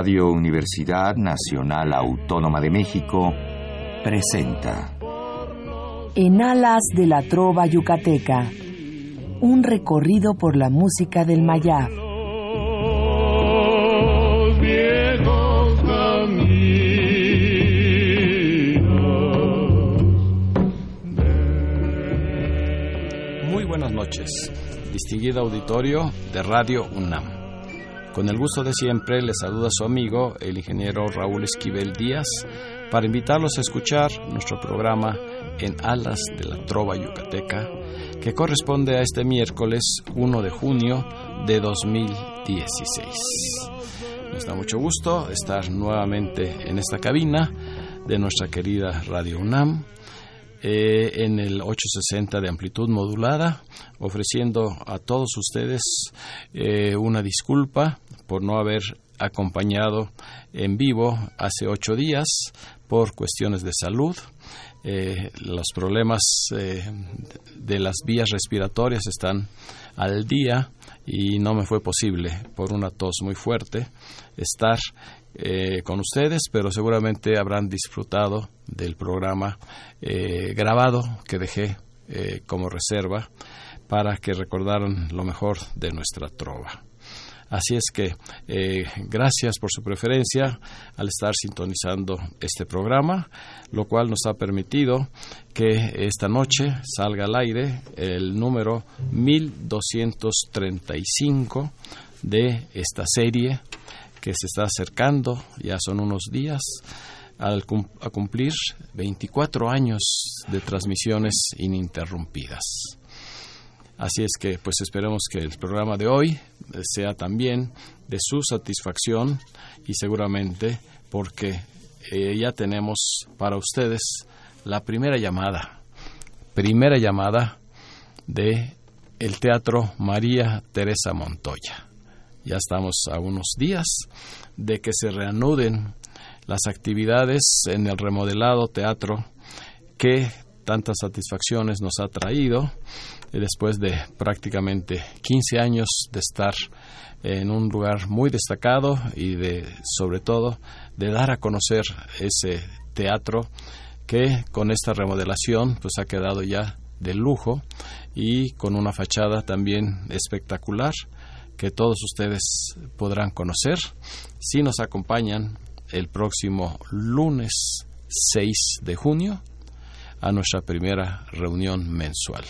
Radio Universidad Nacional Autónoma de México presenta En alas de la trova yucateca, un recorrido por la música del Mayab. Muy buenas noches, distinguido auditorio de Radio UNAM. Con el gusto de siempre les saluda su amigo, el ingeniero Raúl Esquivel Díaz, para invitarlos a escuchar nuestro programa En Alas de la Trova Yucateca, que corresponde a este miércoles 1 de junio de 2016. Nos da mucho gusto estar nuevamente en esta cabina de nuestra querida Radio UNAM eh, en el 860 de amplitud modulada, ofreciendo a todos ustedes eh, una disculpa por no haber acompañado en vivo hace ocho días por cuestiones de salud. Eh, los problemas de las vías respiratorias están al día y no me fue posible por una tos muy fuerte estar eh, con ustedes, pero seguramente habrán disfrutado del programa eh, grabado que dejé eh, como reserva para que recordaran lo mejor de nuestra trova. Así es que gracias por su preferencia al estar sintonizando este programa, lo cual nos ha permitido que esta noche salga al aire el número 1235 de esta serie que se está acercando, ya son unos días, al a cumplir 24 años de transmisiones ininterrumpidas. Así es que pues esperemos que el programa de hoy sea también de su satisfacción y seguramente porque eh, ya tenemos para ustedes la primera llamada, primera llamada de el Teatro María Teresa Montoya. Ya estamos a unos días de que se reanuden las actividades en el remodelado teatro que tantas satisfacciones nos ha traído eh, después de prácticamente 15 años de estar en un lugar muy destacado y de sobre todo de dar a conocer ese teatro que con esta remodelación pues ha quedado ya de lujo y con una fachada también espectacular que todos ustedes podrán conocer si nos acompañan el próximo lunes 6 de junio a nuestra primera reunión mensual.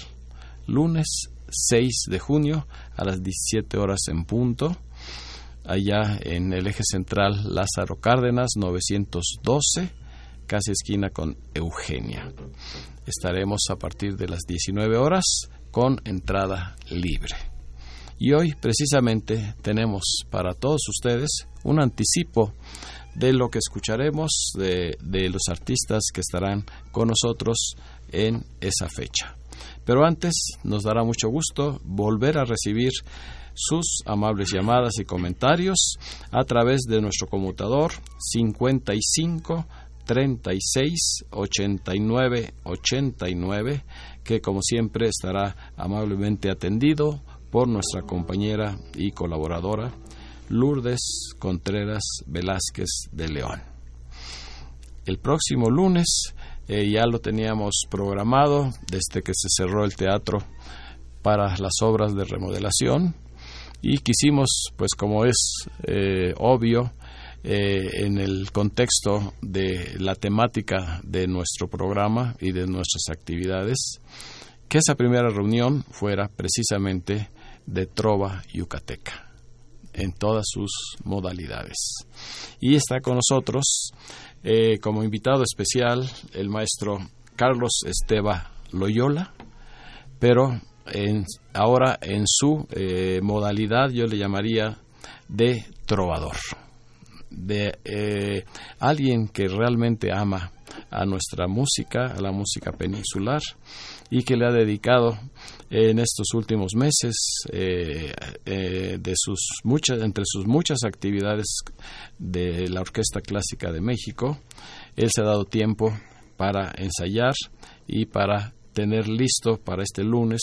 Lunes 6 de junio a las 17 horas en punto, allá en el eje central Lázaro Cárdenas 912, casi esquina con Eugenia. Estaremos a partir de las 19 horas con entrada libre. Y hoy precisamente tenemos para todos ustedes un anticipo de lo que escucharemos de, los artistas que estarán con nosotros en esa fecha. Pero antes nos dará mucho gusto volver a recibir sus amables llamadas y comentarios a través de nuestro conmutador 55 36 89 89 que como siempre estará amablemente atendido por nuestra compañera y colaboradora Lourdes Contreras Velázquez de León. El próximo lunes eh, ya lo teníamos programado desde que se cerró el teatro para las obras de remodelación y quisimos, pues como es eh, obvio, eh, en el contexto de la temática de nuestro programa y de nuestras actividades, que esa primera reunión fuera precisamente de trova yucateca en todas sus modalidades. Y está con nosotros eh, como invitado especial el maestro Carlos Esteba Loyola, pero en, ahora en su eh, modalidad yo le llamaría de trovador, de eh, alguien que realmente ama a nuestra música, a la música peninsular, y que le ha dedicado en estos últimos meses eh, eh, de sus muchas entre sus muchas actividades de la Orquesta Clásica de México él se ha dado tiempo para ensayar y para tener listo para este lunes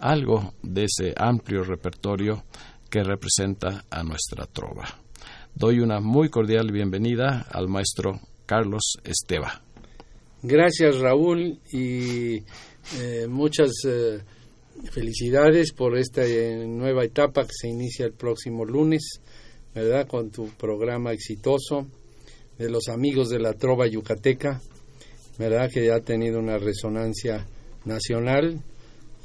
algo de ese amplio repertorio que representa a nuestra trova. doy una muy cordial bienvenida al maestro Carlos Esteba. Gracias Raúl y eh, muchas eh, felicidades por esta eh, nueva etapa que se inicia el próximo lunes, ¿verdad? Con tu programa exitoso de los amigos de la Trova Yucateca, ¿verdad? Que ha tenido una resonancia nacional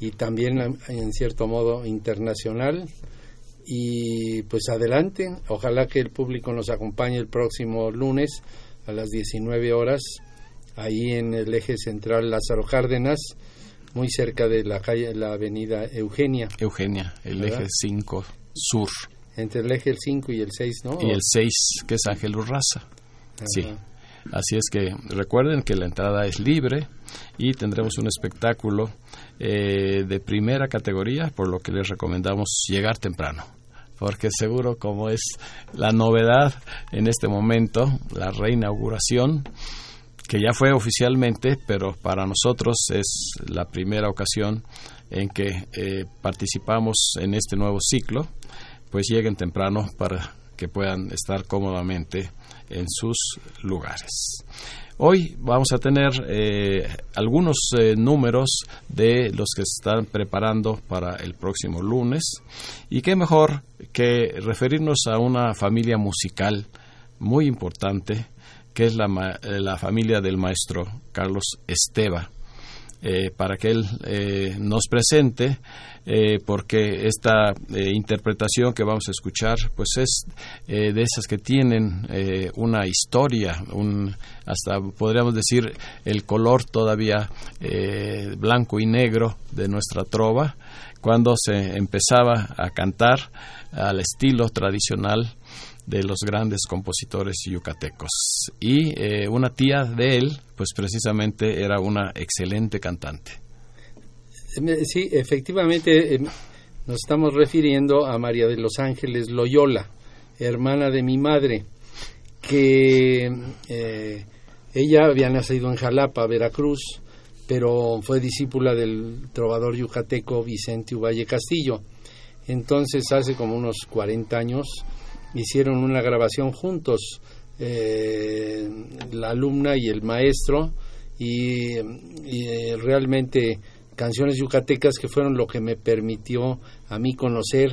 y también en cierto modo internacional. Y pues adelante, ojalá que el público nos acompañe el próximo lunes a las 19 horas ahí en el eje central Lázaro Cárdenas, muy cerca de la calle, la avenida Eugenia. Eugenia, el eje 5 sur. Entre el eje 5 y el 6, ¿no? Y el 6, que es Ángel Urraza. Sí. Así es que recuerden que la entrada es libre y tendremos un espectáculo eh, de primera categoría, por lo que les recomendamos llegar temprano porque seguro como es la novedad en este momento, la reinauguración, que ya fue oficialmente, pero para nosotros es la primera ocasión en que eh, participamos en este nuevo ciclo, pues lleguen temprano para que puedan estar cómodamente en sus lugares. Hoy vamos a tener eh, algunos eh, números de los que se están preparando para el próximo lunes y qué mejor que referirnos a una familia musical muy importante que es la, la familia del maestro Carlos Esteba. Eh, para que él eh, nos presente, eh, porque esta interpretación que vamos a escuchar, pues es de esas que tienen una historia, un, hasta podríamos decir el color todavía blanco y negro de nuestra trova, cuando se empezaba a cantar al estilo tradicional de los grandes compositores yucatecos. Y eh, una tía de él, pues precisamente era una excelente cantante. Sí, efectivamente em, nos estamos refiriendo a María de los Ángeles Loyola, hermana de mi madre, que eh, ella había nacido en Jalapa, Veracruz, pero fue discípula del trovador yucateco Vicente Uvalle Castillo. Entonces, hace como unos 40 años, hicieron una grabación juntos, eh, la alumna y el maestro, y, eh, realmente canciones yucatecas que fueron lo que me permitió a mí conocer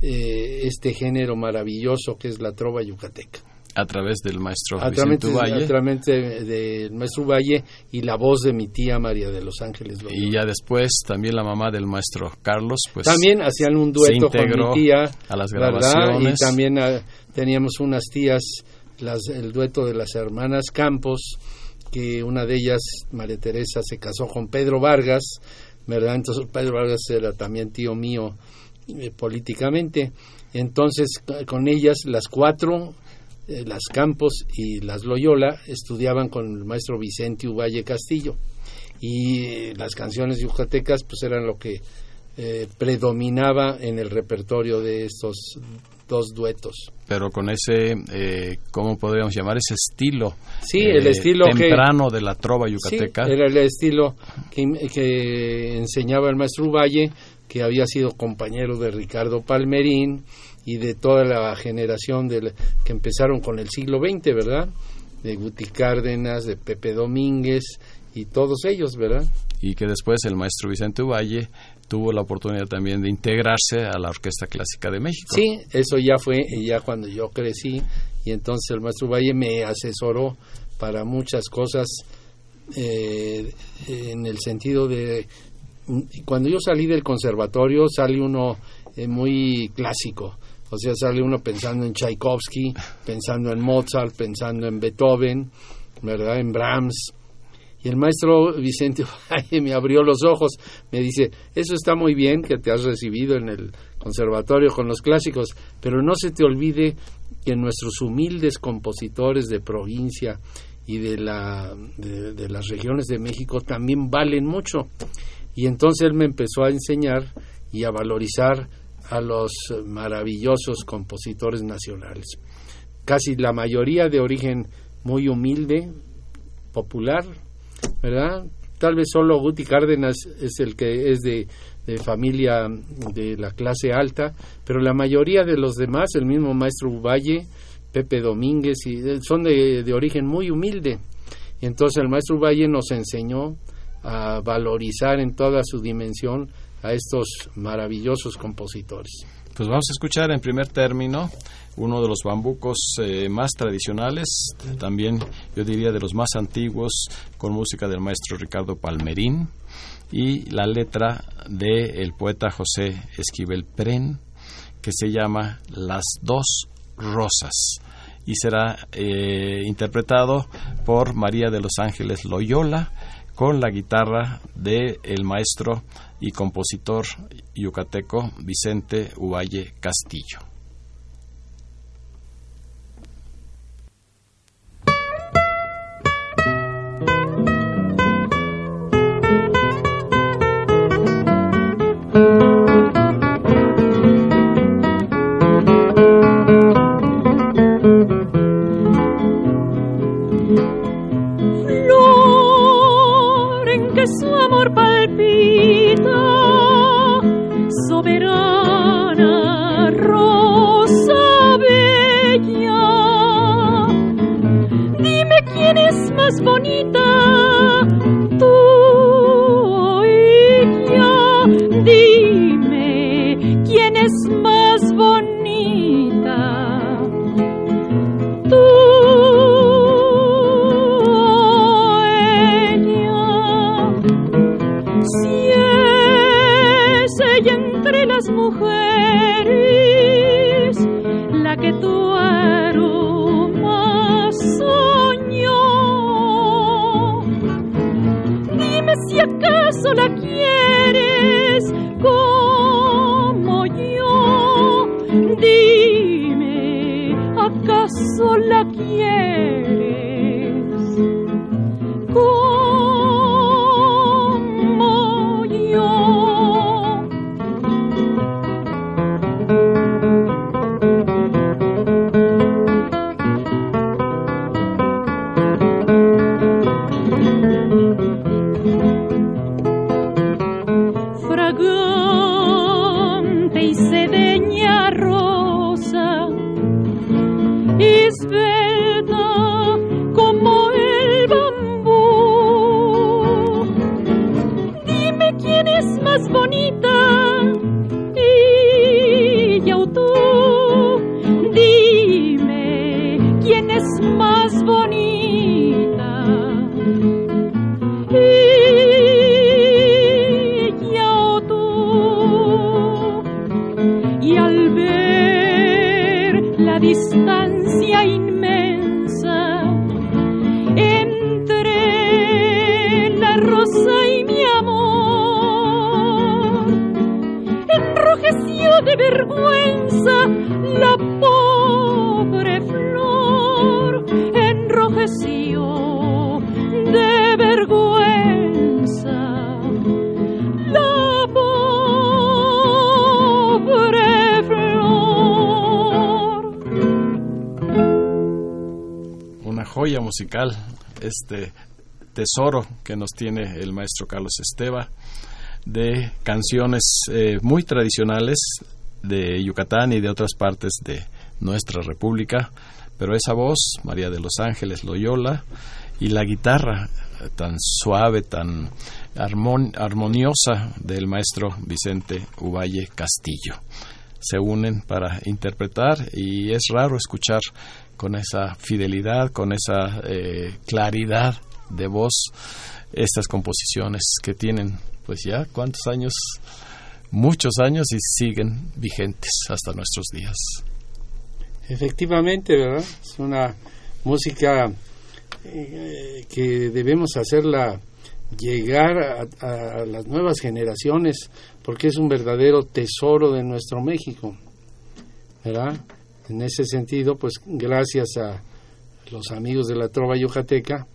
eh, este género maravilloso que es la trova yucateca a través del maestro Vicente Valle. A través del maestro Valle y la voz de mi tía María de los Ángeles. Y ya después también la mamá del maestro Carlos, pues también hacían un dueto con mi tía a las grabaciones. Y también ah, teníamos unas tías, las, el dueto de las hermanas Campos, que una de ellas, María Teresa, se casó con Pedro Vargas, ¿verdad? Entonces Pedro Vargas era también tío mío eh, políticamente. Entonces, con ellas, las cuatro eh, las Campos y las Loyola estudiaban con el maestro Vicente Uvalle Castillo y eh, las canciones yucatecas pues eran lo que eh, predominaba en el repertorio de estos dos duetos. Pero con ese, eh, ¿cómo podríamos llamar? Ese estilo. Sí, el estilo temprano de la trova yucateca. era el estilo que, que enseñaba el maestro Uvalle, que había sido compañero de Ricardo Palmerín, y de toda la generación del, que empezaron con el siglo XX, ¿verdad? De Guti Cárdenas, de Pepe Domínguez y todos ellos, ¿verdad? Y que después el maestro Vicente Valle tuvo la oportunidad también de integrarse a la Orquesta Clásica de México. Sí, eso ya fue ya cuando yo crecí y entonces el maestro Valle me asesoró para muchas cosas eh, en el sentido de cuando yo salí del conservatorio salí uno eh, muy clásico o sea, sale uno pensando en Tchaikovsky, pensando en Mozart, pensando en Beethoven, ¿verdad? En Brahms. Y el maestro Vicente me abrió los ojos, me dice, eso está muy bien que te has recibido en el conservatorio con los clásicos, pero no se te olvide que nuestros humildes compositores de provincia y de, la, de las regiones de México también valen mucho. Y entonces él me empezó a enseñar y a valorizar a los maravillosos compositores nacionales. Casi la mayoría de origen muy humilde, popular, ¿verdad? Tal vez solo Guti Cárdenas es el que es de, familia de la clase alta, pero la mayoría de los demás, el mismo maestro Uvalle, Pepe Domínguez, y son de, de origen muy humilde. Y entonces el maestro Valle nos enseñó a valorizar en toda su dimensión a estos maravillosos compositores. Pues vamos a escuchar en primer término uno de los bambucos eh, más tradicionales, también yo diría de los más antiguos, con música del maestro Ricardo Palmerín y la letra del poeta José Esquivel Pren, que se llama Las dos rosas y será eh, interpretado por María de los Ángeles Loyola con la guitarra del el maestro y compositor yucateco Vicente Uvalle Castillo. Musical, este tesoro que nos tiene el maestro Carlos Esteba de canciones eh, muy tradicionales de Yucatán y de otras partes de nuestra república, pero esa voz, María de los Ángeles Loyola, y la guitarra tan suave, tan armoniosa del maestro Vicente Uvalle Castillo. Se unen para interpretar y es raro escuchar con esa fidelidad, con esa eh, claridad de voz, estas composiciones que tienen, pues ya, ¿cuántos años? Muchos años y siguen vigentes hasta nuestros días. Efectivamente, ¿verdad? Es una música eh, que debemos hacerla llegar a, las nuevas generaciones porque es un verdadero tesoro de nuestro México, ¿verdad? En ese sentido, pues gracias a los amigos de la Trova Yucateca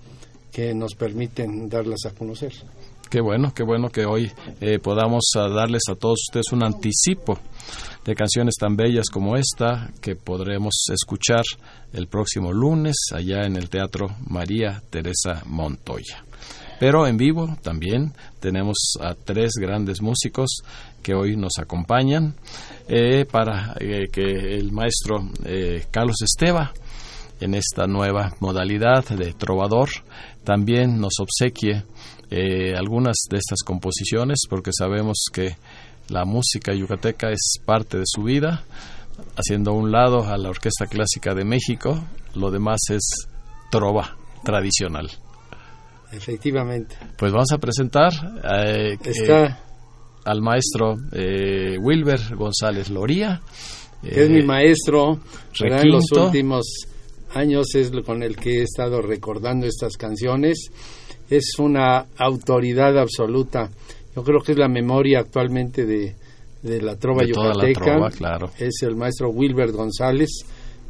que nos permiten darlas a conocer. Qué bueno, qué bueno que hoy eh, podamos ah, darles a todos ustedes un anticipo de canciones tan bellas como esta que podremos escuchar el próximo lunes allá en el Teatro María Teresa Montoya. Pero en vivo también tenemos a tres grandes músicos que hoy nos acompañan eh, para eh, que el maestro eh, Carlos Esteba en esta nueva modalidad de trovador, también nos obsequie algunas de estas composiciones porque sabemos que la música yucateca es parte de su vida, haciendo a un lado a la Orquesta Clásica de México, lo demás es trova tradicional. Efectivamente. Pues vamos a presentar eh, Está, al maestro eh, Wilber González Loría. que es mi eh, maestro, en los últimos años es con el que he estado recordando estas canciones. Es una autoridad absoluta. Yo creo que es la memoria actualmente de, de la trova de toda la yucateca. trova, claro. Es el maestro Wilbert González,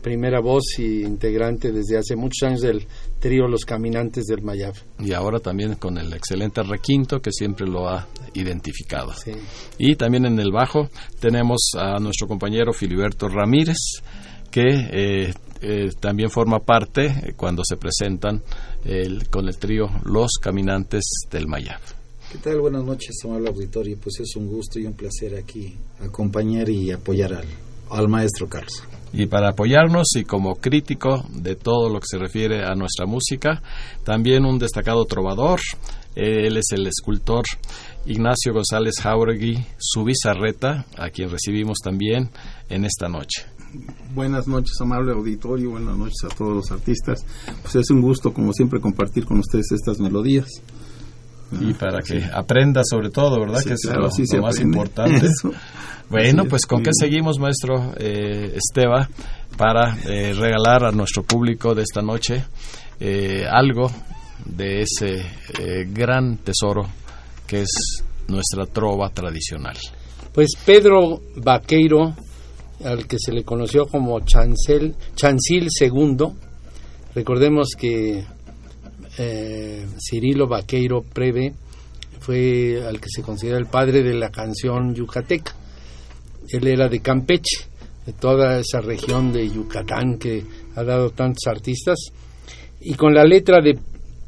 primera voz y integrante desde hace muchos años del trío Los Caminantes del Mayab. Y ahora también con el excelente requinto que siempre lo ha identificado. Sí. Y también en el bajo tenemos a nuestro compañero Filiberto Ramírez, que eh, eh, también forma parte eh, cuando se presentan el- con el trío Los Caminantes del Mayab. ¿Qué tal? Buenas noches, amable auditorio. Pues es un gusto y un placer aquí acompañar y apoyar al, al maestro Carlos. Y para apoyarnos y como crítico de todo lo que se refiere a nuestra música, también un destacado trovador. Eh, Él es el escultor Ignacio González Jauregui Subizarreta, a quien recibimos también en esta noche. Buenas noches, amable auditorio, buenas noches a todos los artistas. Pues es un gusto, como siempre, compartir con ustedes estas melodías. Y para que aprenda sobre todo, ¿verdad? Sí, que es claro, lo, más aprende. importante. Eso. Bueno, pues con qué seguimos, maestro eh, Esteba, para eh, regalar a nuestro público de esta noche eh, algo de ese eh, gran tesoro que es nuestra trova tradicional. Pues Pedro Vaqueiro, al que se le conoció como Chancel, Chancil II, recordemos que eh, Cirilo Vaqueiro Preve fue al que se considera el padre de la canción yucateca. Él era de Campeche, de toda esa región de Yucatán que ha dado tantos artistas. Y con la letra de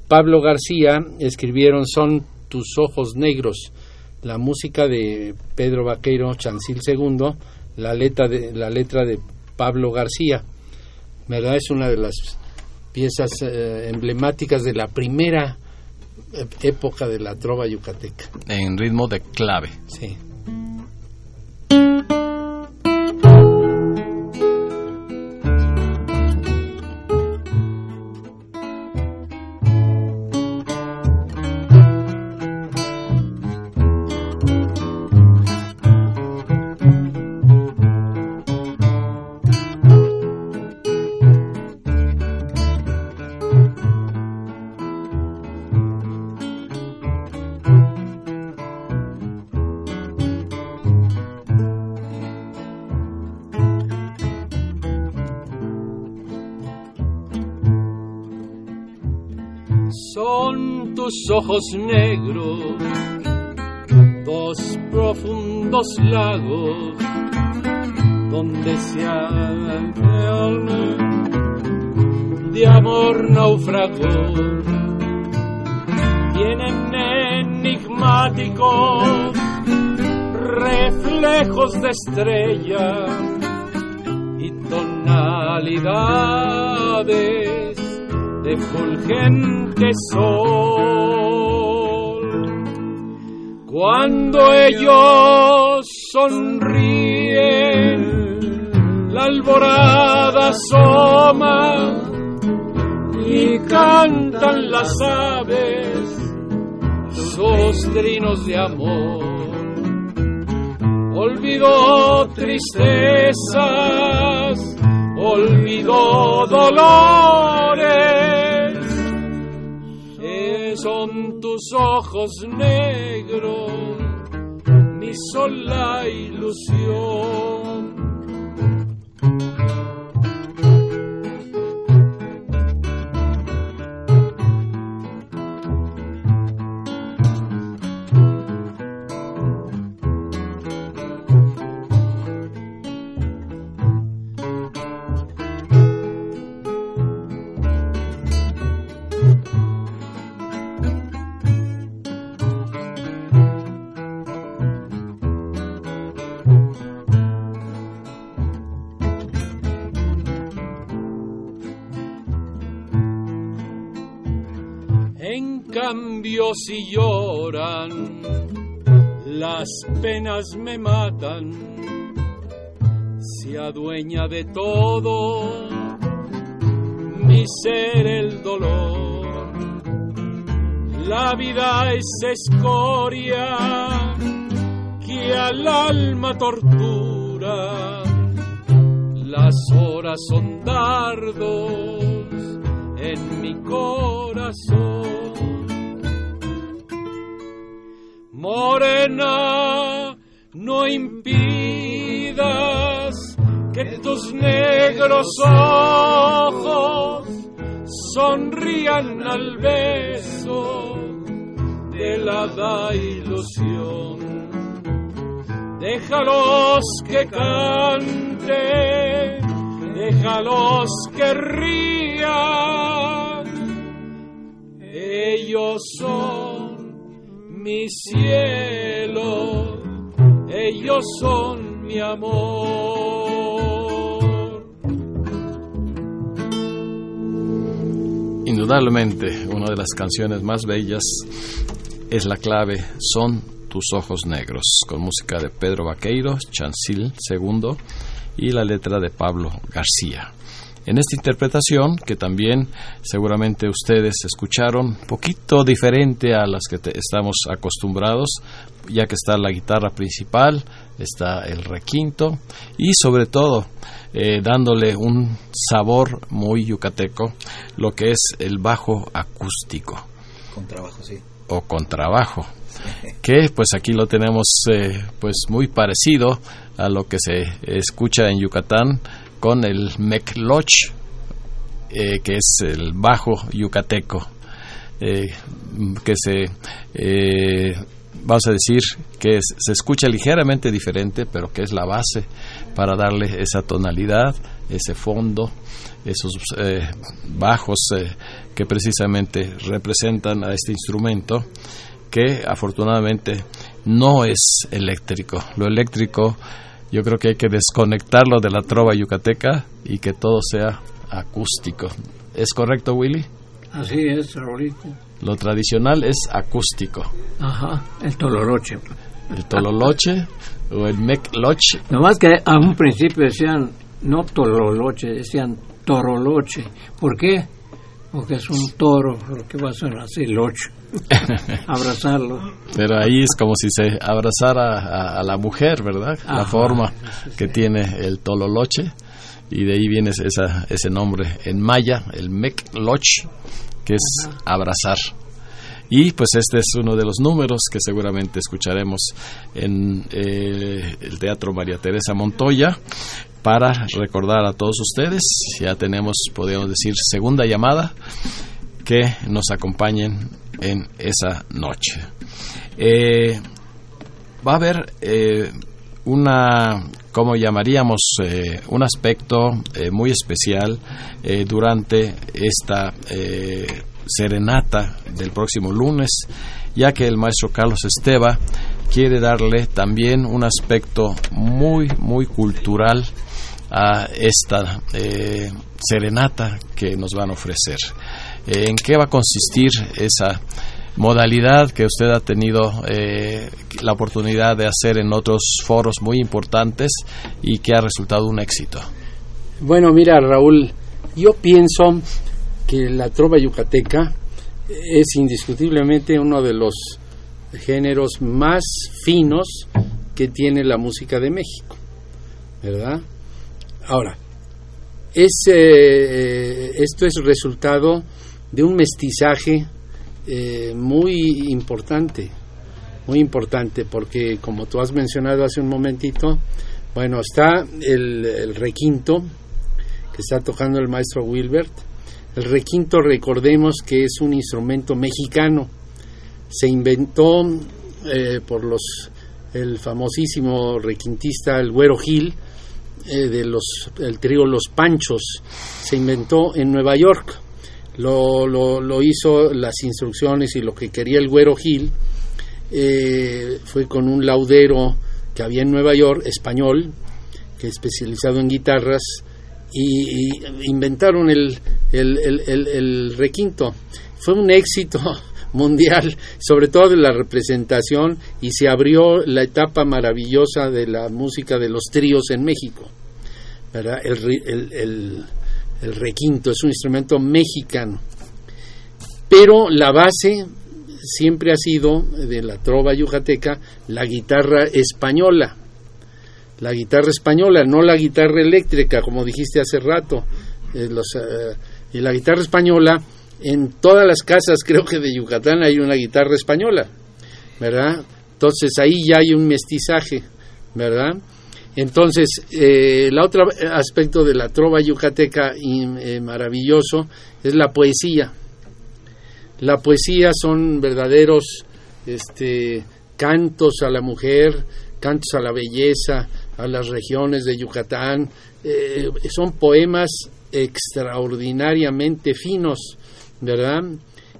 Pablo García escribieron Son tus ojos negros, la música de Pedro Vaqueiro Chancil II, la letra de, la letra de Pablo García. ¿Verdad? Es una de las piezas eh, emblemáticas de la primera eh, época de la trova yucateca. En ritmo de clave. Sí. Tus ojos negros, dos profundos lagos, donde se alme de amor naufragó. Tienen enigmáticos reflejos de estrella y tonalidades de fulgente sol. Cuando ellos sonríen, la alborada asoma y cantan las aves sus trinos de amor. Olvidó tristezas, olvidó dolores, tus ojos negros, mi sola ilusión. Cambio si lloran, las penas me matan, se adueña de todo mi ser el dolor. La vida es escoria que al alma tortura, las horas son dardos en mi corazón. Negros ojos sonrían al beso de la ilusión. Déjalos que canten, déjalos que rían. Ellos son mi cielo, ellos son mi amor. Indudablemente, una de las canciones más bellas es la clave Son tus ojos negros, con música de Pedro Vaqueiro, Chancil II y la letra de Pablo García. En esta interpretación, que también seguramente ustedes escucharon, poquito diferente a las que te- estamos acostumbrados, ya que está la guitarra principal, está el requinto y sobre todo eh, dándole un sabor muy yucateco, lo que es el bajo acústico Con trabajo, sí. o contrabajo que pues aquí lo tenemos eh, pues muy parecido a lo que se escucha en Yucatán con el mecloch eh, que es el bajo yucateco eh, que se eh, vamos a decir que se escucha ligeramente diferente pero que es la base para darle esa tonalidad ese fondo esos bajos que precisamente representan a este instrumento que afortunadamente no es eléctrico. Lo eléctrico yo creo que hay que desconectarlo de la trova yucateca y que todo sea acústico. ¿Es correcto, Willy? Así es, Raulito. Lo tradicional es acústico. Ajá, el tololoche. El tololoche o el mecloche. Nomás que a un principio decían no tololoche, decían toroloche. ¿Por qué? Porque es un toro, lo que va a ser así, locho. Abrazarlo. Pero ahí es como si se abrazara a, a la mujer, ¿verdad? La forma que tiene el tololoche. Y de ahí viene esa, ese nombre en maya, el mecloch, que es abrazar. Y pues este es uno de los números que seguramente escucharemos en eh, el Teatro María Teresa Montoya para recordar a todos ustedes. Ya tenemos, podríamos decir, segunda llamada que nos acompañen en esa noche. Eh, va a haber eh, una, ¿cómo llamaríamos? Eh, un aspecto muy especial durante esta serenata del próximo lunes, ya que el maestro Carlos Esteva quiere darle también un aspecto muy, muy cultural a esta serenata que nos van a ofrecer. ¿En qué va a consistir esa modalidad que usted ha tenido eh, la oportunidad de hacer en otros foros muy importantes y que ha resultado un éxito? Bueno, mira, Raúl, yo pienso que la trova yucateca es indiscutiblemente uno de los géneros más finos que tiene la música de México, ¿verdad? Ahora, es, eh, esto es resultado de un mestizaje eh, muy importante, muy importante, porque como tú has mencionado hace un momentito, bueno, está el, requinto que está tocando el maestro Wilbert. El requinto, recordemos que es un instrumento mexicano. Se inventó eh, por los el famosísimo requintista el Güero Gil eh, de los el trío Los Panchos. Se inventó en Nueva York. Lo, lo, hizo las instrucciones y lo que quería el Güero Gil eh, fue con un laudero que había en Nueva York, español, que especializado en guitarras, y, y inventaron el, el, el, el, requinto. Fue un éxito mundial, sobre todo de la representación, y se abrió la etapa maravillosa de la música de los tríos en México. ¿verdad? El, el- requinto es un instrumento mexicano. Pero la base siempre ha sido de la trova yucateca la guitarra española. La guitarra española, no la guitarra eléctrica, como dijiste hace rato. Eh, eh, y la guitarra española, en todas las casas, creo que de Yucatán hay una guitarra española, ¿verdad? Entonces ahí ya hay un mestizaje, ¿verdad? Entonces, eh, el otro aspecto de la trova yucateca y, eh, maravilloso es la poesía. La poesía son verdaderos este, cantos a la mujer, cantos a la belleza, a las regiones de Yucatán. eh, son poemas extraordinariamente finos, ¿verdad?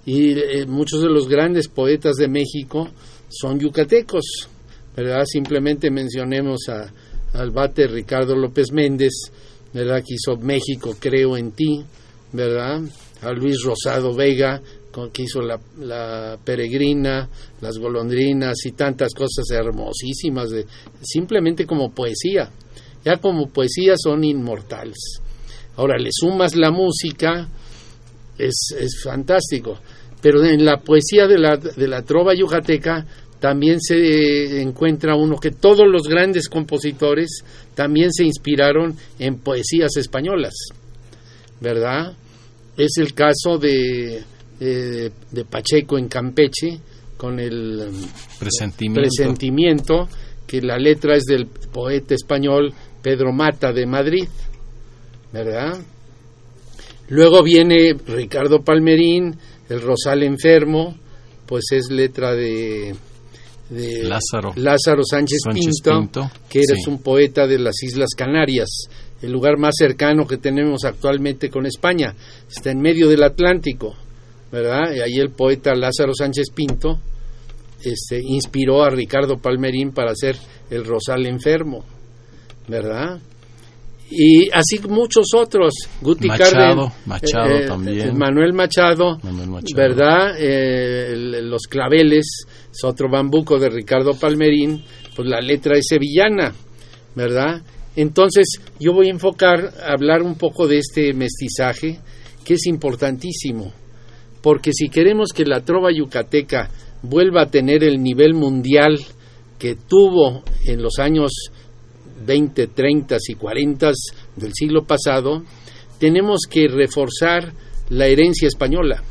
Y eh, muchos de los grandes poetas de México son yucatecos, ¿verdad? Simplemente mencionemos a, al bate Ricardo López Méndez, ¿verdad? Que hizo México, creo en ti, ¿verdad? A Luis Rosado Vega, con- que hizo la, Peregrina, las golondrinas y tantas cosas hermosísimas, de, simplemente como poesía. Ya como poesía son inmortales. Ahora le sumas la música, es, es fantástico. Pero en la poesía de la, de la trova yucateca también se encuentra uno que todos los grandes compositores también se inspiraron en poesías españolas, ¿verdad? Es el caso de, de Pacheco en Campeche, con el mm, Presentimiento. presentimiento, que la letra es del poeta español Pedro Mata de Madrid, ¿verdad? Luego viene Ricardo Palmerín, El Rosal Enfermo, pues es letra de, de Lázaro. Lázaro Sánchez, Pinto, Pinto, que eres sí. un poeta de las Islas Canarias, el lugar más cercano que tenemos actualmente con España, está en medio del Atlántico, ¿verdad? Y ahí el poeta Lázaro Sánchez Pinto este, inspiró a Ricardo Palmerín para hacer El Rosal Enfermo, ¿verdad? Y así muchos otros, Guti Machado, Carden, Machado también. Manuel Machado, Manuel Machado. ¿verdad? Eh, los claveles, otro bambuco de Ricardo Palmerín, pues la letra es sevillana, ¿verdad? Entonces yo voy a enfocar, a hablar un poco de este mestizaje, que es importantísimo, porque si queremos que la trova yucateca vuelva a tener el nivel mundial que tuvo en los años 20, 30 y 40 del siglo pasado, tenemos que reforzar la herencia española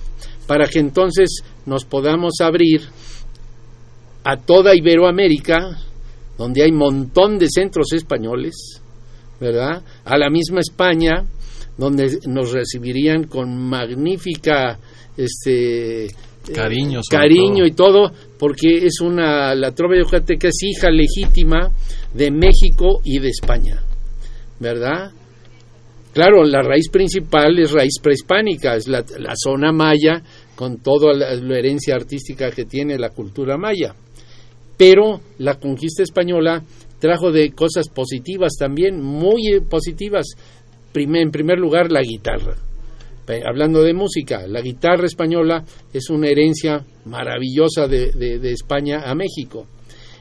para que entonces nos podamos abrir a toda Iberoamérica, donde hay montón de centros españoles, ¿verdad? A la misma España, donde nos recibirían con magnífica este Cariño, sobre cariño todo. y todo, porque es una la trova yucateca es hija legítima de México y de España, ¿verdad? Claro, la raíz principal es raíz prehispánica, es la, la zona maya con toda la, la herencia artística que tiene la cultura maya. Pero la conquista española trajo de cosas positivas también, muy eh, positivas. En primer lugar, la guitarra. Hablando de música, la guitarra española es una herencia maravillosa de- de España a México.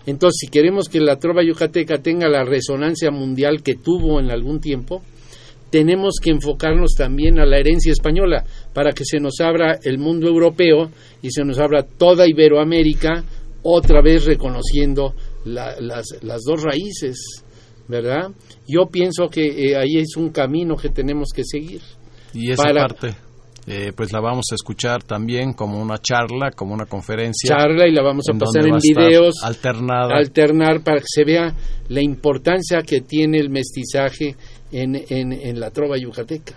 Entonces, si queremos que la trova yucateca tenga la resonancia mundial que tuvo en algún tiempo, tenemos que enfocarnos también a la herencia española para que se nos abra el mundo europeo y se nos abra toda Iberoamérica, otra vez reconociendo la- las, las dos raíces, ¿verdad? Yo pienso que eh, ahí es un camino que tenemos que seguir. Y esa para- parte, eh, pues la vamos a escuchar también como una charla, como una conferencia. Charla y la vamos a en pasar en a videos, alternada. alternar para que se vea la importancia que tiene el mestizaje en, en, en la trova yucateca.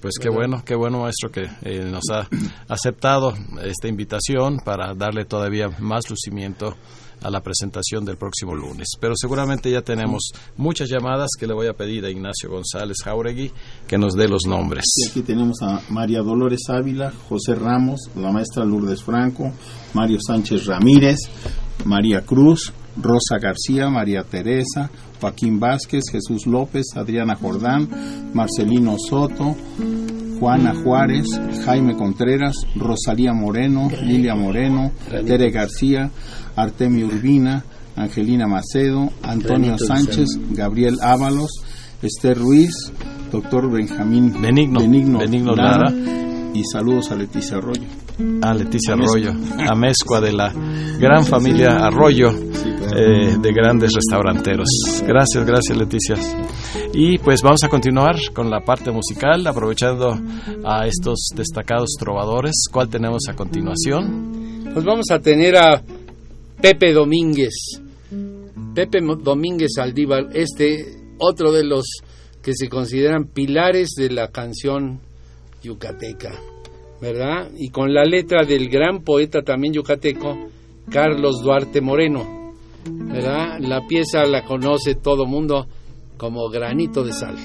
Pues qué bueno, qué bueno maestro que eh, nos ha aceptado esta invitación para darle todavía más lucimiento a la presentación del próximo lunes. Pero seguramente ya tenemos muchas llamadas que le voy a pedir a Ignacio González Jauregui que nos dé los nombres. Y aquí tenemos a María Dolores Ávila, José Ramos, la maestra Lourdes Franco, Mario Sánchez Ramírez, María Cruz, Rosa García, María Teresa, Joaquín Vázquez, Jesús López, Adriana Jordán, Marcelino Soto, Juana Juárez, Jaime Contreras, Rosalía Moreno, Lilia Moreno, Tere García, Artemio Urbina, Angelina Macedo, Antonio Sánchez, Gabriel Ábalos, Esther Ruiz, doctor Benjamín Benigno, Benigno Lara. y saludos a Leticia Arroyo. A Leticia Arroyo, a mezcua de la gran familia Arroyo, eh, de grandes restauranteros. Gracias, gracias Leticia. Y pues vamos a continuar con la parte musical, aprovechando a estos destacados trovadores. ¿Cuál tenemos a continuación? Pues vamos a tener a Pepe Domínguez. Pepe Domínguez Aldívar, este otro de los que se consideran pilares de la canción yucateca, ¿verdad? Y con la letra del gran poeta también yucateco, Carlos Duarte Moreno, ¿verdad? La pieza la conoce todo mundo como Granito de Sal.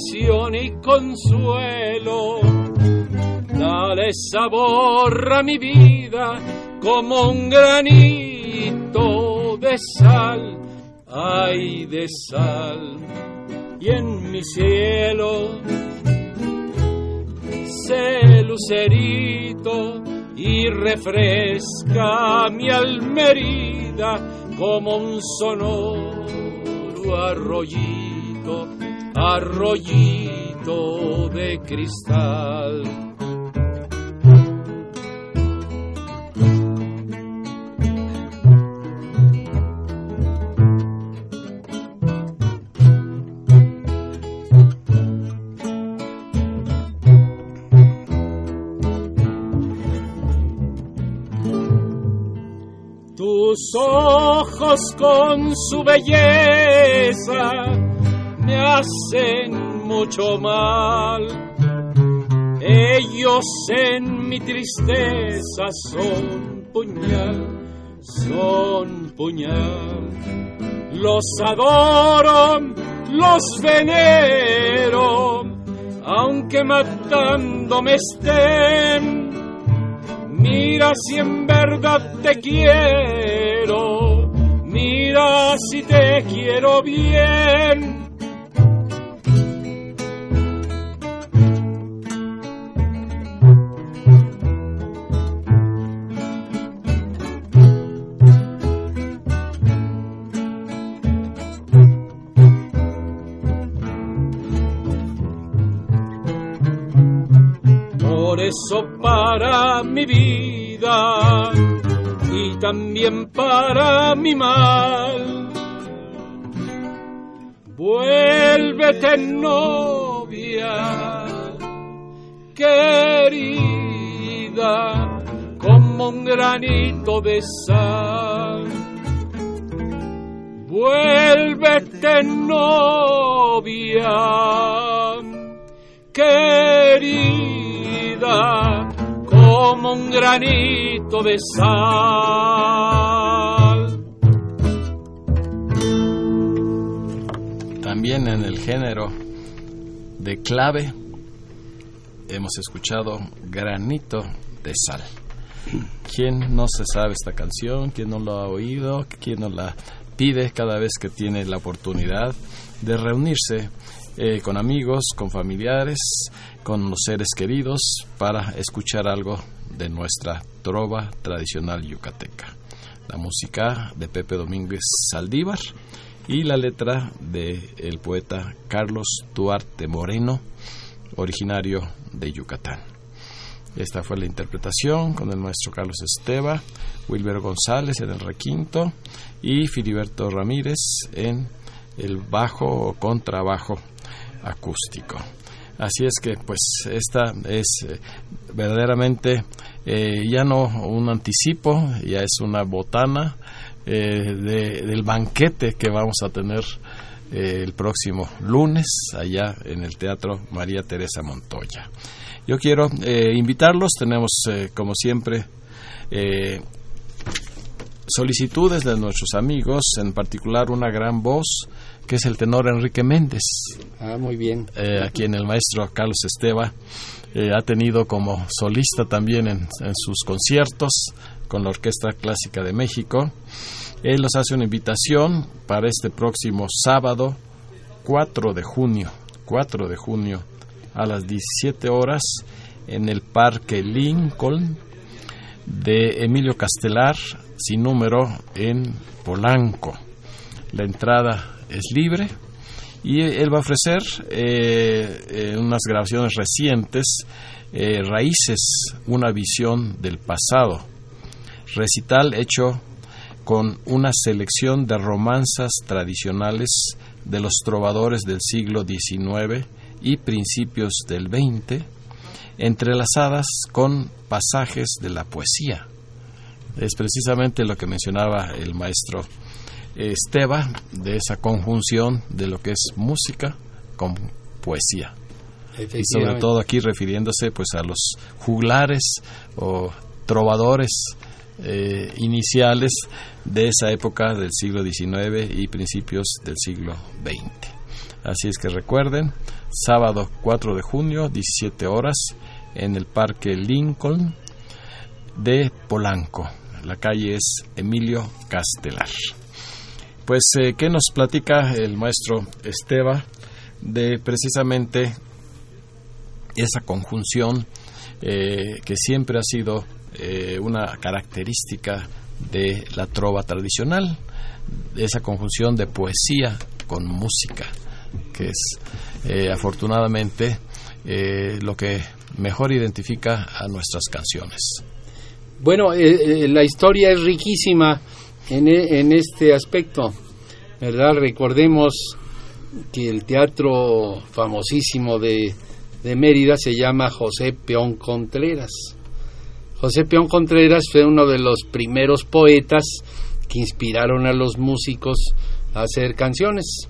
Y consuelo, dale sabor a mi vida como un granito de sal, ay de sal, y en mi cielo sé lucerito y refresca mi almerida como un sonoro arroyito, arroyito de cristal. Tus ojos con su belleza me hacen mucho mal. Ellos en mi tristeza son puñal, son puñal. Los adoro, los venero, aunque matándome estén. Mira si en verdad te quiero, mira si te quiero bien. Por eso para mi vida y también para mi mal, vuélvete novia, querida, como un granito de sal. Vuélvete novia, querida, como un granito de sal. También en el género de clave hemos escuchado Granito de Sal. ¿Quién no se sabe esta canción? ¿Quién no lo ha oído? ¿Quién no la pide cada vez que tiene la oportunidad de reunirse eh, con amigos, con familiares, con los seres queridos para escuchar algo de nuestra trova tradicional yucateca? La música de Pepe Domínguez Saldívar y la letra de el poeta Carlos Duarte Moreno, originario de Yucatán. Esta fue la interpretación con el maestro Carlos Esteva, Wilber González en el requinto y Filiberto Ramírez en el bajo o contrabajo acústico. Así es que pues esta es eh, verdaderamente eh, ya no un anticipo, ya es una botana eh, de- del banquete que vamos a tener el próximo lunes allá en el Teatro María Teresa Montoya. Yo quiero invitarlos, tenemos como siempre solicitudes de nuestros amigos, en particular una gran voz que es el tenor Enrique Méndez. Ah, muy bien. Eh, a quien el maestro Carlos Esteva eh, ha tenido como solista también en, en, sus conciertos con la Orquesta Clásica de México. Él nos hace una invitación para este próximo sábado 4 de junio, 4 de junio a las 17 horas en el Parque Lincoln de Emilio Castelar, sin número, en Polanco. La entrada es libre y él va a ofrecer eh, eh, unas grabaciones recientes, eh, Raíces, una visión del pasado, recital hecho con una selección de romanzas tradicionales de los trovadores del siglo XIX y principios del XX, entrelazadas con pasajes de la poesía. Es precisamente lo que mencionaba el maestro Esteba, de esa conjunción de lo que es música con poesía. Y sobre todo aquí refiriéndose pues a los juglares o trovadores eh, iniciales de esa época del siglo XIX y principios del siglo XX. Así es que recuerden, sábado 4 de junio, 17 horas, en el Parque Lincoln de Polanco. La calle es Emilio Castelar. Pues, eh, ¿qué nos platica el maestro Esteba de precisamente esa conjunción eh, que siempre ha sido eh, una característica de la trova tradicional, esa conjunción de poesía con música, que es afortunadamente lo que mejor identifica a nuestras canciones. Bueno, la historia es riquísima en, en este aspecto, ¿verdad? Recordemos que el teatro famosísimo de, de Mérida se llama José Peón Contreras. José Peón Contreras fue uno de los primeros poetas que inspiraron a los músicos a hacer canciones,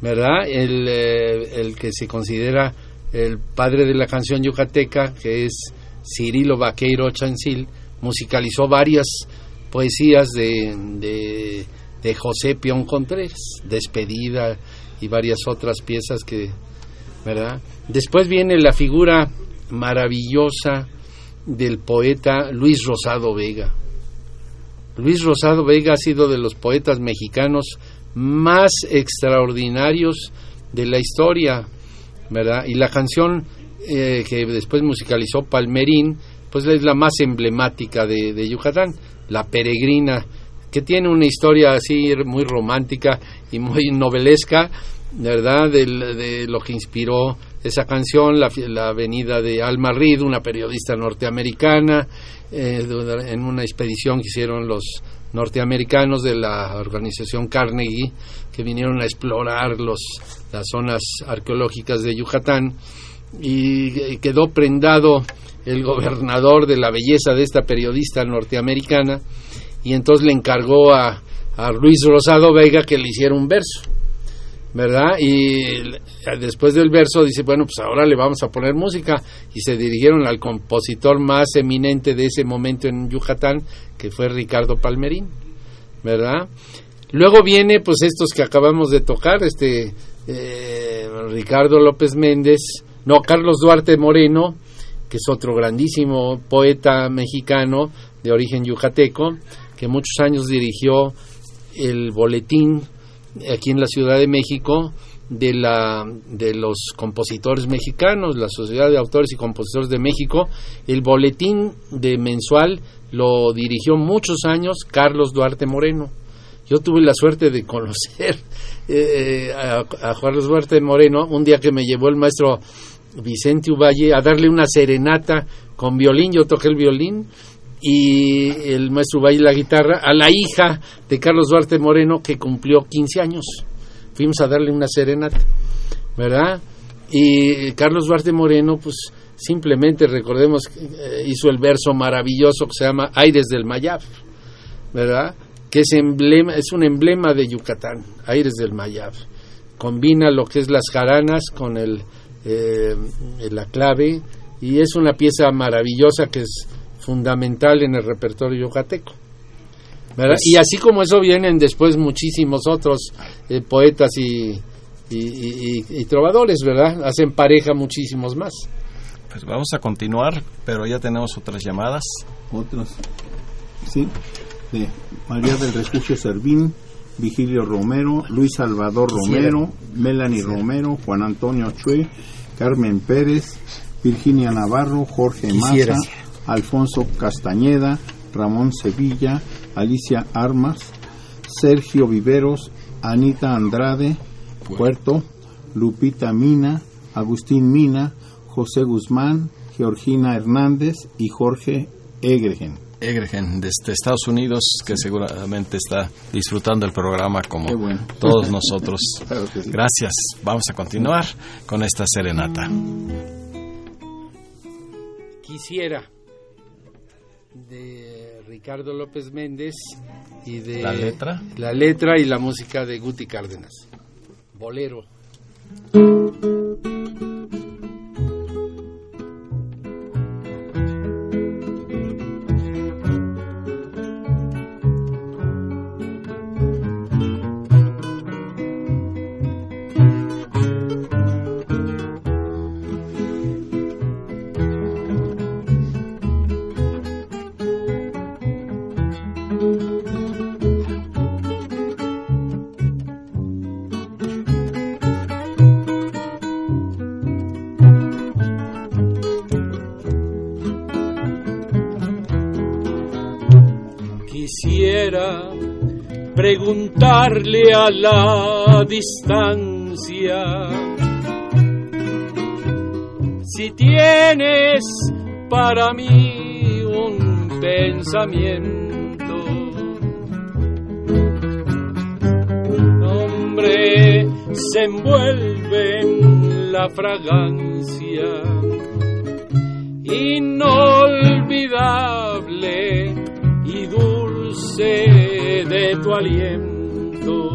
¿verdad? El, eh, el que se considera el padre de la canción yucateca, que es Cirilo Vaqueiro Chancil, musicalizó varias poesías de, de, José Peón Contreras, Despedida y varias otras piezas que, ¿verdad? Después viene la figura maravillosa del poeta Luis Rosado Vega. Luis Rosado Vega ha sido de los poetas mexicanos más extraordinarios de la historia, ¿verdad? Y la canción eh, que después musicalizó Palmerín, pues es la más emblemática de, de, Yucatán, La Peregrina, que tiene una historia así muy romántica y muy novelesca, ¿verdad? De, lo que inspiró esa canción, la, la venida de Alma Reed, una periodista norteamericana, eh, en una expedición que hicieron los norteamericanos de la organización Carnegie, que vinieron a explorar los, las zonas arqueológicas de Yucatán, y quedó prendado el gobernador de la belleza de esta periodista norteamericana, y entonces le encargó a, a Luis Rosado Vega que le hiciera un verso ¿verdad? Y después del verso dice, bueno, pues ahora le vamos a poner música. Y se dirigieron al compositor más eminente de ese momento en Yucatán, que fue Ricardo Palmerín, ¿verdad? Luego viene, pues estos que acabamos de tocar, este eh, Ricardo López Méndez, no, Carlos Duarte Moreno, que es otro grandísimo poeta mexicano de origen yucateco, que muchos años dirigió el boletín aquí en la Ciudad de México de, la, de los compositores mexicanos, la Sociedad de Autores y Compositores de México. El boletín de mensual lo dirigió muchos años Carlos Duarte Moreno. Yo tuve la suerte de conocer eh, a, a Carlos Duarte Moreno un día que me llevó el maestro Vicente Uvalle a darle una serenata con violín. Yo toqué el violín y el maestro Valle la guitarra a la hija de Carlos Duarte Moreno que cumplió 15 años. Fuimos a darle una serenata, ¿verdad? Y Carlos Duarte Moreno, pues simplemente recordemos, eh, hizo el verso maravilloso que se llama Aires del Mayab, ¿verdad? Que es, emblema, es un emblema de Yucatán, Aires del Mayab. Combina lo que es las jaranas con el, eh, la clave y es una pieza maravillosa que es fundamental en el repertorio yucateco. ¿verdad? y así como eso vienen después muchísimos otros eh, poetas y, y, y- y trovadores, ¿verdad? Hacen pareja muchísimos más. Pues vamos a continuar, pero ya tenemos otras llamadas. Otros, sí, de María del Refugio Servín, Vigilio Romero, Luis Salvador. Romero, Melanie Romero, Juan Antonio Chue, Carmen Pérez, Virginia Navarro, Jorge. Maza, Alfonso Castañeda, Ramón Sevilla, Alicia Armas, Sergio Viveros, Anita Andrade, Puerto, Lupita Mina, Agustín Mina, José Guzmán, Georgina Hernández y Jorge Egregen. Egregen desde Estados Unidos, que seguramente está disfrutando el programa como bueno. todos nosotros. Claro que sí. Gracias. Vamos a continuar con esta serenata. Quisiera de Ricardo López Méndez y de ¿La letra? la letra y la música de Guti Cárdenas. Bolero. Preguntarle a la distancia si tienes para mí un pensamiento. Hombre, se envuelve en la fragancia inolvidable dulce de tu aliento.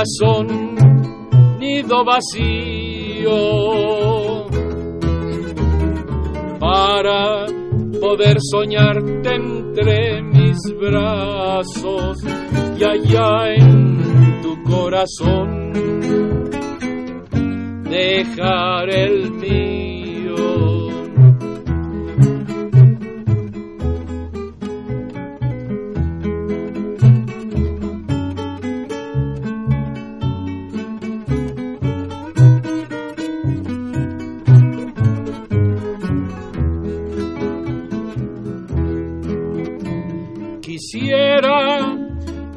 Corazón nido vacío para poder soñarte entre mis brazos y allá en tu corazón. Dejar el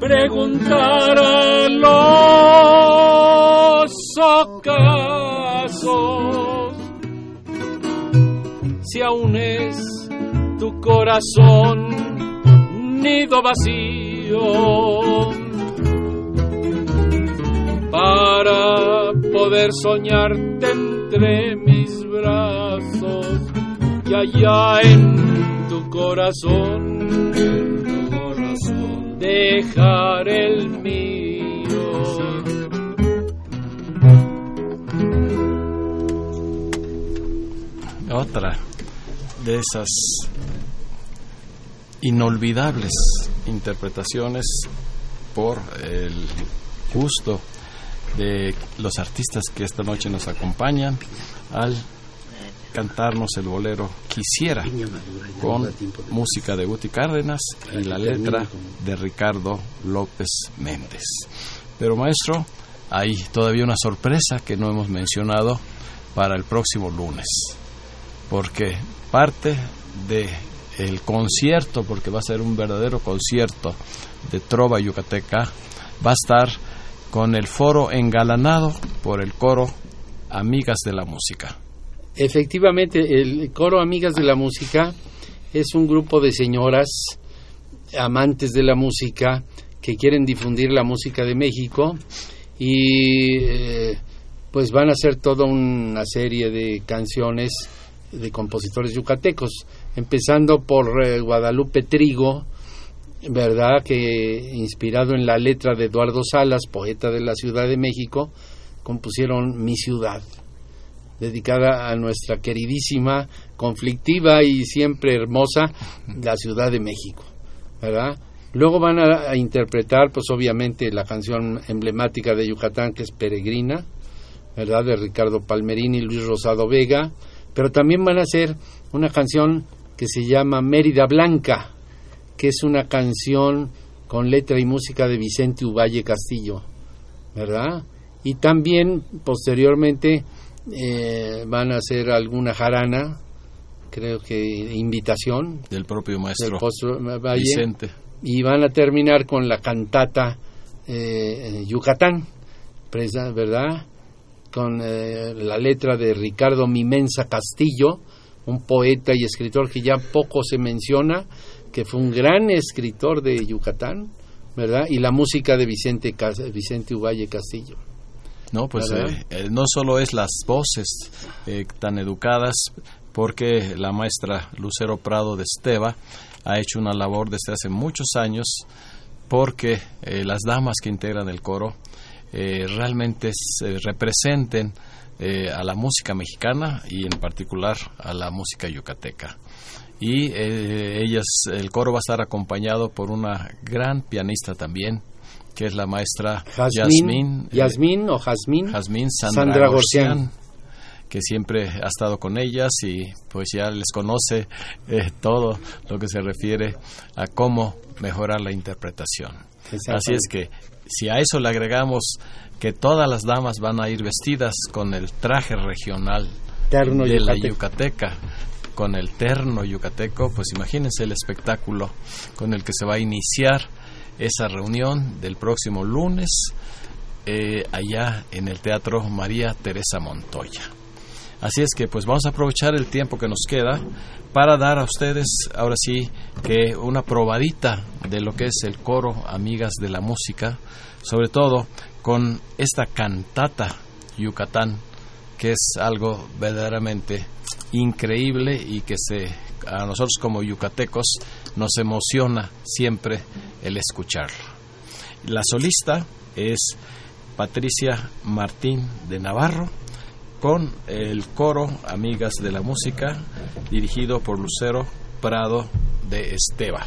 preguntar a los ocasos si aún es tu corazón nido vacío para poder soñarte entre mis brazos y allá en tu corazón dejar el mío. Otra de esas inolvidables interpretaciones por el gusto de los artistas que esta noche nos acompañan al cantarnos el bolero Quisiera con música de Guti Cárdenas y la letra de Ricardo López Méndez. Pero maestro, hay todavía una sorpresa que no hemos mencionado para el próximo lunes, porque parte de el concierto, porque va a ser un verdadero concierto de Trova Yucateca, va a estar con el foro engalanado por el coro Amigas de la Música. Efectivamente, el coro Amigas de la Música es un grupo de señoras amantes de la música que quieren difundir la música de México y eh, pues van a hacer toda una serie de canciones de compositores yucatecos, empezando por eh, Guadalupe Trigo, ¿verdad? Que inspirado en la letra de Eduardo Salas, poeta de la Ciudad de México, compusieron Mi Ciudad, dedicada a nuestra queridísima, conflictiva y siempre hermosa la Ciudad de México, ¿verdad? Luego van a, interpretar, pues obviamente, la canción emblemática de Yucatán, que es Peregrina, ¿verdad? De Ricardo Palmerini y Luis Rosado Vega, pero también van a hacer una canción que se llama Mérida Blanca, que es una canción con letra y música de Vicente Uvalle Castillo, ¿verdad? Y también posteriormente eh, van a hacer alguna jarana, creo que invitación del propio maestro Vicente. Y van a terminar con la cantata eh, Yucatán, ¿verdad? Con eh, la letra de Ricardo Mimensa Castillo, un poeta y escritor que ya poco se menciona, que fue un gran escritor de Yucatán, ¿verdad? Y la música de Vicente, Vicente Uvalle Castillo. No, pues eh, eh, no solo es las voces eh, tan educadas, porque la maestra Lucero Prado de Esteva ha hecho una labor desde hace muchos años porque las damas que integran el coro realmente representen a la música mexicana y en particular a la música yucateca. Y ellas el coro va a estar acompañado por una gran pianista también que es la maestra Yasmín. Yasmín o Jazmín. Jazmín Sandra, Sandra que siempre ha estado con ellas y pues ya les conoce eh, todo lo que se refiere a cómo mejorar la interpretación. Así es que si a eso le agregamos que todas las damas van a ir vestidas con el traje regional de la yucateca, con el terno yucateco, pues imagínense el espectáculo con el que se va a iniciar esa reunión del próximo lunes eh, allá en el Teatro María Teresa Montoya. Así es que pues vamos a aprovechar el tiempo que nos queda para dar a ustedes ahora sí que una probadita de lo que es el coro Amigas de la Música, sobre todo con esta cantata Yucatán, que es algo verdaderamente increíble y que se a nosotros como yucatecos nos emociona siempre el escucharlo. La solista es Patricia Martín de Navarro con el coro Amigas de la Música dirigido por Lucero Prado de Esteba.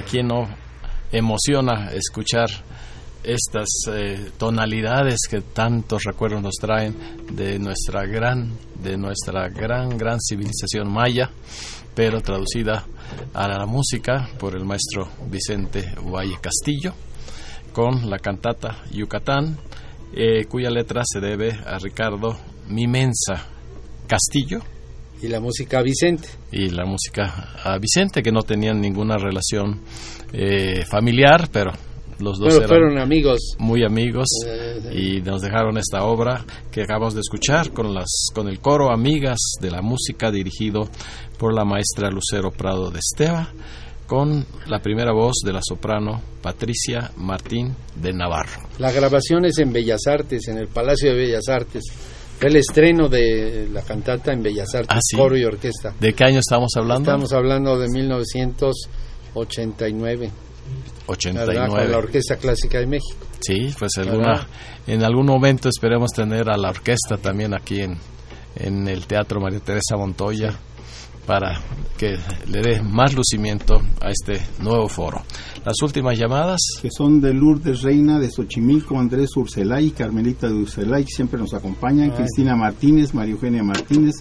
A no emociona escuchar estas eh, tonalidades que tantos recuerdos nos traen de nuestra gran de nuestra gran gran civilización maya pero traducida a la música por el maestro Vicente Valle Castillo con la cantata Yucatán eh, cuya letra se debe a Ricardo Mimensa Castillo y la música a Vicente. Y la música a Vicente, que no tenían ninguna relación eh, familiar, pero los dos eran fueron amigos. muy amigos Eh, y nos dejaron esta obra que acabamos de escuchar con las con el coro Amigas de la música dirigido por la maestra Lucero Prado de Esteva con la primera voz de la soprano Patricia Martín de Navarro. La grabación es en Bellas Artes, en el Palacio de Bellas Artes. Fue el estreno de la cantata en Bellas Artes, Ah, sí. coro y orquesta. ¿De qué año estamos hablando? Estamos hablando de 1989, ¿verdad? Con la 89. Orquesta Clásica de México. Sí, pues alguna, en algún momento esperemos tener a la orquesta también aquí en, en el Teatro María Teresa Montoya para que le dé más lucimiento a este nuevo foro. Las últimas llamadas, que son de Lourdes Reina de Xochimilco, Andrés Urselay, Carmelita de Urselay, que siempre nos acompañan, Cristina Martínez, María Eugenia Martínez,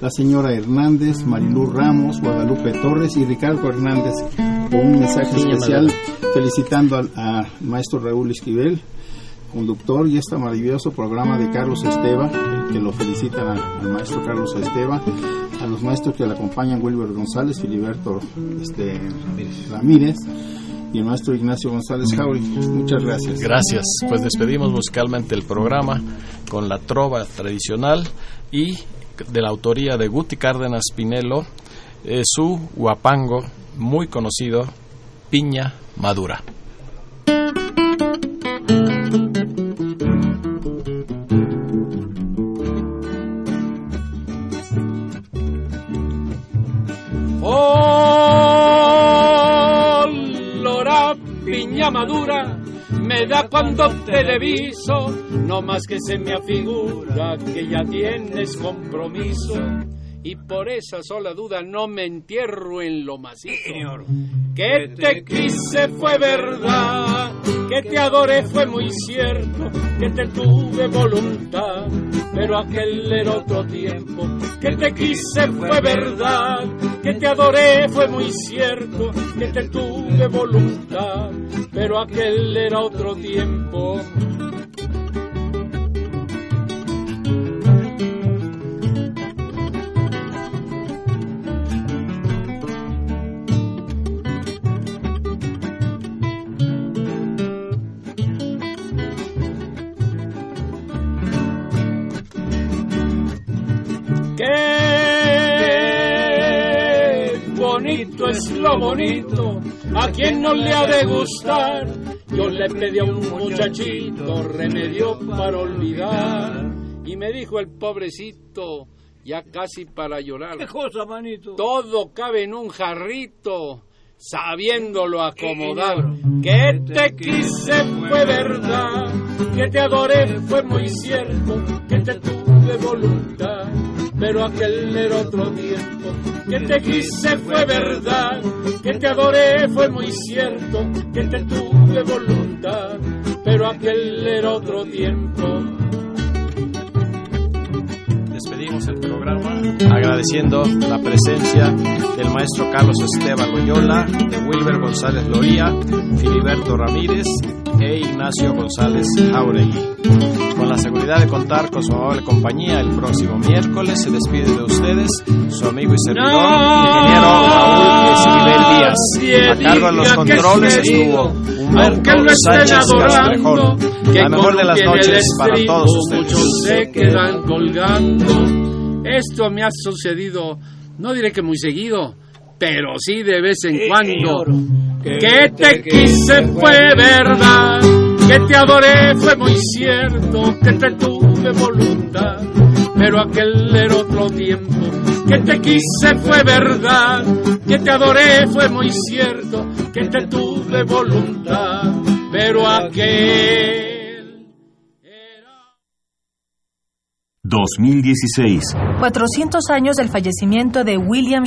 la señora Hernández, Marilú Ramos, Guadalupe Torres y Ricardo Hernández, con un mensaje Sí, especial felicitando al, al maestro Raúl Esquivel, conductor, y este maravilloso programa de Carlos Esteva, que lo felicitan al, al maestro Carlos Esteva, a los maestros que le acompañan, Wilber González, Filiberto este, Ramírez y el maestro Ignacio González Jauri. Muchas gracias. gracias. Pues despedimos musicalmente el programa con la trova tradicional y de la autoría de Guti Cárdenas Pinelo, eh, su guapango muy conocido, Piña Madura. Madura me da cuando te diviso, no más que se me afigura que ya tienes compromiso. Y por esa sola duda no me entierro en lo macizo. Que te quise fue verdad, que te adoré fue muy cierto, que te tuve voluntad, pero aquel era otro tiempo. Que te quise fue verdad, que te adoré fue muy cierto, que te tuve voluntad, pero aquel era otro tiempo. Bonito es lo bonito, a quien no le ha de gustar. Yo le pedí a un muchachito remedio para olvidar. Y me dijo el pobrecito, ya casi para llorar. ¿Qué cosa, manito? Todo cabe en un jarrito, sabiéndolo acomodar. Que te quise fue verdad, que te adoré fue muy cierto, que te tuve voluntad, pero aquel era otro tiempo. Que te quise fue verdad, que te adoré fue muy cierto, que te tuve voluntad, pero aquel era otro tiempo. Despedimos el programa agradeciendo la presencia del maestro Carlos Esteban Loyola, de Wilber González Loría, Filiberto Ramírez e Ignacio González Jauregui. La seguridad de contar con su amable compañía el próximo miércoles, se despide de ustedes su amigo y servidor, ingeniero Raúl Esquivel Díaz. A cargo de los controles estuvo Humberto Sánchez Castrejón. La mejor de las noches para todos ustedes. Muchos se quedan colgando. Esto me ha sucedido, no diré que muy seguido, pero sí de vez en cuando. Que te quise fue verdad, que te adoré fue muy cierto, que te tuve voluntad, pero aquel era otro tiempo. Que te quise fue verdad, que te adoré fue muy cierto, que te tuve voluntad, pero aquel... 2016. 400 años del fallecimiento de William